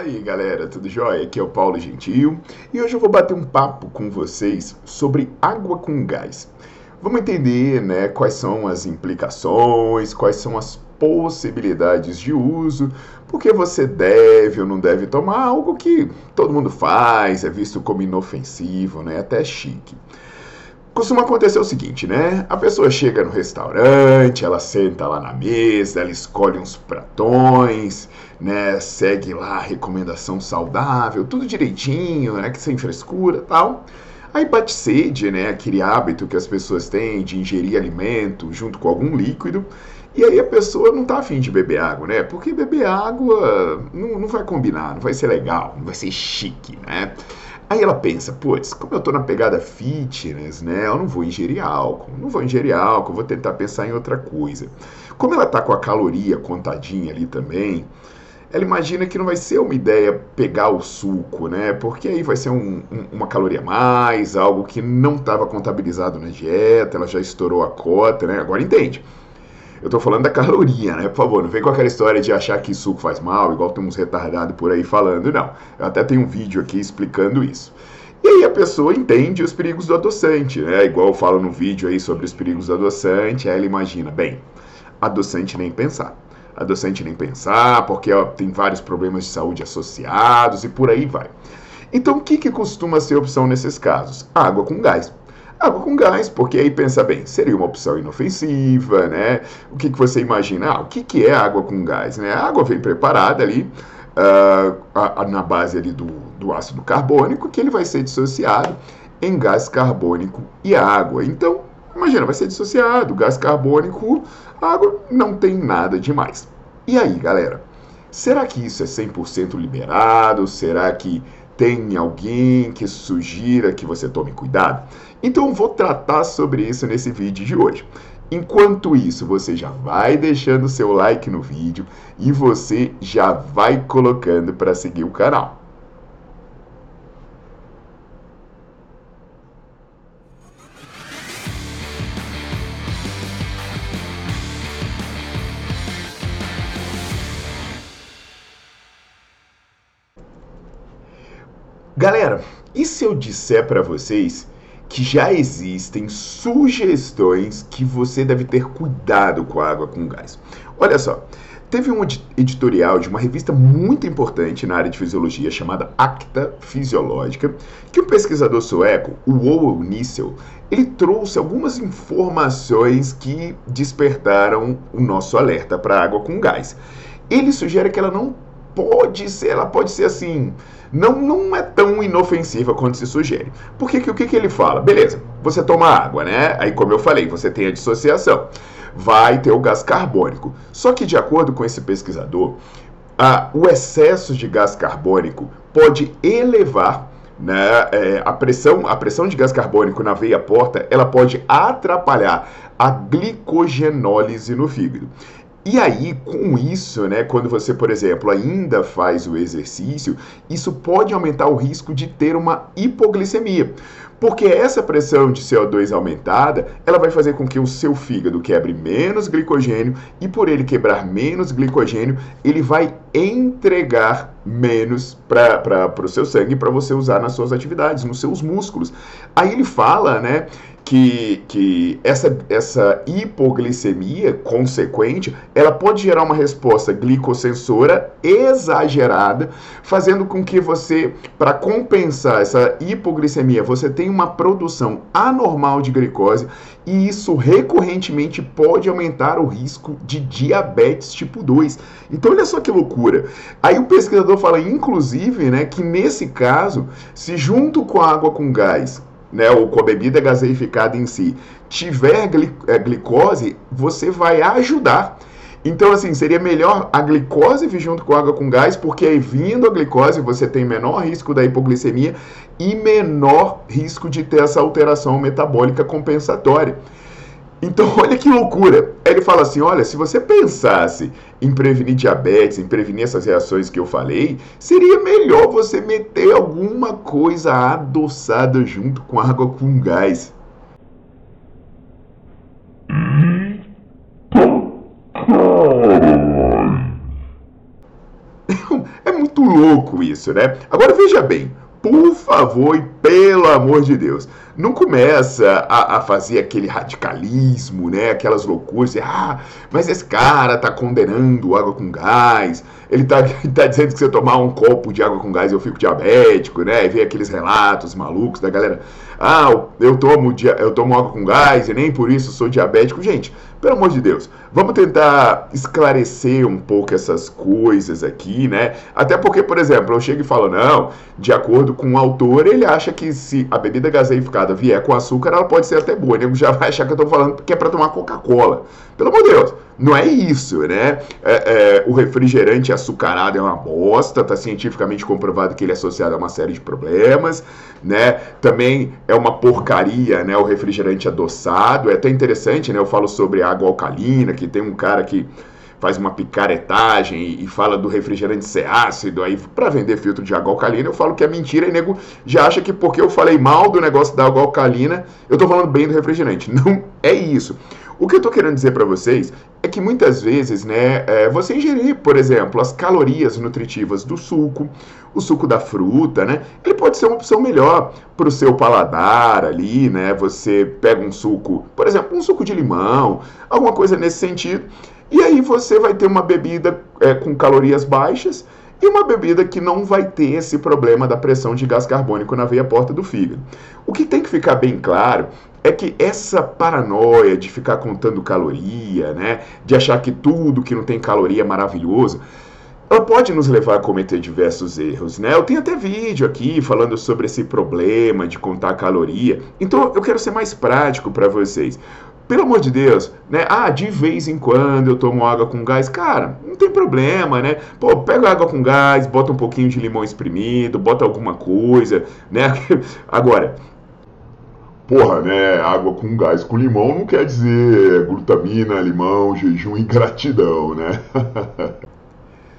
Fala aí galera, tudo jóia? Aqui é o Paulo Gentil e hoje eu vou bater um papo com vocês sobre água com gás. Vamos entender né, quais são as implicações, quais são as possibilidades de uso, porque você deve ou não deve tomar algo que todo mundo faz, é visto como inofensivo, né, até chique. Costuma acontecer o seguinte, né? A pessoa chega no restaurante, ela senta lá na mesa, ela escolhe uns pratões, né? Segue lá a recomendação saudável, tudo direitinho, né? Que sem frescura tal. Aí bate sede, né? Aquele hábito que as pessoas têm de ingerir alimento junto com algum líquido. E aí a pessoa não tá afim de beber água, né? Porque beber água não, não vai combinar, não vai ser legal, não vai ser chique, né? Aí ela pensa, putz, como eu tô na pegada fitness, né? Eu não vou ingerir álcool, não vou ingerir álcool, vou tentar pensar em outra coisa. Como ela tá com a caloria contadinha ali também, ela imagina que não vai ser uma ideia pegar o suco, né? Porque aí vai ser um, um, uma caloria a mais, algo que não estava contabilizado na dieta, ela já estourou a cota, né? Agora entende. Eu tô falando da caloria, né? Por favor, não vem com aquela história de achar que suco faz mal, igual tem uns retardados por aí falando, não. Eu até tenho um vídeo aqui explicando isso. E aí a pessoa entende os perigos do adoçante, né? Igual eu falo no vídeo aí sobre os perigos do adoçante, aí ela imagina, bem, adoçante nem pensar. Adoçante nem pensar, porque ó, tem vários problemas de saúde associados e por aí vai. Então, o que, que costuma ser opção nesses casos? Água com gás. Água com gás, porque aí pensa bem, seria uma opção inofensiva, né? O que, que você imagina? Ah, o que, que é água com gás? Né? A água vem preparada ali uh, a, a, na base ali do, do ácido carbônico, que ele vai ser dissociado em gás carbônico e água. Então, imagina, vai ser dissociado, gás carbônico, água, não tem nada demais. E aí, galera? Será que isso é 100% liberado? Será que tem alguém que sugira que você tome cuidado? Então vou tratar sobre isso nesse vídeo de hoje. Enquanto isso, você já vai deixando seu like no vídeo e você já vai colocando para seguir o canal. Galera, e se eu disser para vocês que já existem sugestões que você deve ter cuidado com a água com gás? Olha só, teve um editorial de uma revista muito importante na área de fisiologia chamada Acta Fisiológica, que um pesquisador sueco, o Owen Nissel, ele trouxe algumas informações que despertaram o nosso alerta para a água com gás. Ele sugere que ela não pode ser, ela pode ser assim, não, não é tão inofensiva quanto se sugere. Porque o que, que ele fala? Beleza, você toma água, né? Aí, como eu falei, você tem a dissociação. Vai ter o gás carbônico. Só que, de acordo com esse pesquisador, a, o excesso de gás carbônico pode elevar né, é, a, pressão, a pressão de gás carbônico na veia porta, ela pode atrapalhar a glicogenólise no fígado. E aí, com isso, né, quando você, por exemplo, ainda faz o exercício, isso pode aumentar o risco de ter uma hipoglicemia. Porque essa pressão de CO2 aumentada, ela vai fazer com que o seu fígado quebre menos glicogênio e por ele quebrar menos glicogênio, ele vai entregar menos para o seu sangue para você usar nas suas atividades, nos seus músculos. Aí ele fala, né, que, que essa, essa hipoglicemia consequente, ela pode gerar uma resposta glicosensora exagerada, fazendo com que você, para compensar essa hipoglicemia, você tenha uma produção anormal de glicose e isso recorrentemente pode aumentar o risco de diabetes tipo 2. Então olha só que loucura. Aí o pesquisador fala, inclusive, né, que nesse caso, se junto com a água com gás né, ou com a bebida gaseificada em si, tiver é, glicose, você vai ajudar. Então, assim, seria melhor a glicose vir junto com água com gás, porque aí vindo a glicose você tem menor risco da hipoglicemia e menor risco de ter essa alteração metabólica compensatória. Então, olha que loucura. Ele fala assim: olha, se você pensasse em prevenir diabetes, em prevenir essas reações que eu falei, seria melhor você meter alguma coisa adoçada junto com água com gás. É muito louco isso, né? Agora veja bem, por favor e pelo amor de Deus, não começa a, a, fazer aquele radicalismo, né? Aquelas loucuras, ah, mas esse cara tá condenando água com gás, ele tá, tá dizendo que se eu tomar um copo de água com gás eu fico diabético, né? E vem aqueles relatos malucos da galera, ah, eu tomo, eu tomo água com gás e nem por isso sou diabético. Gente, pelo amor de Deus, vamos tentar esclarecer um pouco essas coisas aqui, né? Até porque, por exemplo, eu chego e falo, não, de acordo com o autor, ele acha que se a bebida gaseificada vier com açúcar, ela pode ser até boa. Ele já vai achar que eu tô falando que é para tomar Coca-Cola. Pelo amor de Deus, não é isso, né? É, é, o refrigerante açucarado é uma bosta, tá cientificamente comprovado que ele é associado a uma série de problemas, né? Também é uma porcaria, né? O refrigerante adoçado. É até interessante, né? Eu falo sobre água alcalina, que tem um cara que faz uma picaretagem e fala do refrigerante ser ácido aí para vender filtro de água alcalina, eu falo que é mentira e nego já acha que porque eu falei mal do negócio da água alcalina, eu tô falando bem do refrigerante. Não é isso. O que eu estou querendo dizer para vocês é que muitas vezes, né, é, você ingerir, por exemplo, as calorias nutritivas do suco, o suco da fruta, né, ele pode ser uma opção melhor para o seu paladar ali, né, você pega um suco, por exemplo, um suco de limão, alguma coisa nesse sentido, e aí você vai ter uma bebida é, com calorias baixas e uma bebida que não vai ter esse problema da pressão de gás carbônico na veia porta do fígado. O que tem que ficar bem claro é que essa paranoia de ficar contando caloria, né, de achar que tudo que não tem caloria é maravilhoso, ela pode nos levar a cometer diversos erros, né? Eu tenho até vídeo aqui falando sobre esse problema de contar caloria. Então eu quero ser mais prático para vocês. Pelo amor de Deus, né? Ah, de vez em quando eu tomo água com gás. Cara, não tem problema, né? Pô, pega água com gás, bota um pouquinho de limão espremido, bota alguma coisa, né? Agora, porra, né? Água com gás com limão não quer dizer glutamina, limão, jejum e gratidão, né?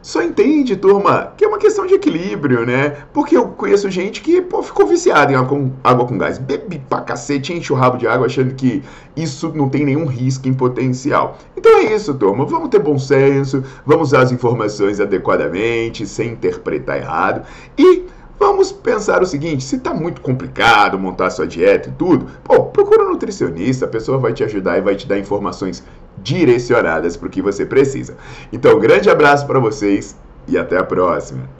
Só entende, turma, que é uma questão de equilíbrio, né? Porque eu conheço gente que pô, ficou viciada em água com, água com gás, bebe pra cacete, enche o rabo de água achando que isso não tem nenhum risco em potencial. Então é isso, turma. Vamos ter bom senso, vamos usar as informações adequadamente, sem interpretar errado. E Vamos pensar o seguinte: se está muito complicado montar sua dieta e tudo, pô, procura um nutricionista, a pessoa vai te ajudar e vai te dar informações direcionadas para o que você precisa. Então, um grande abraço para vocês e até a próxima.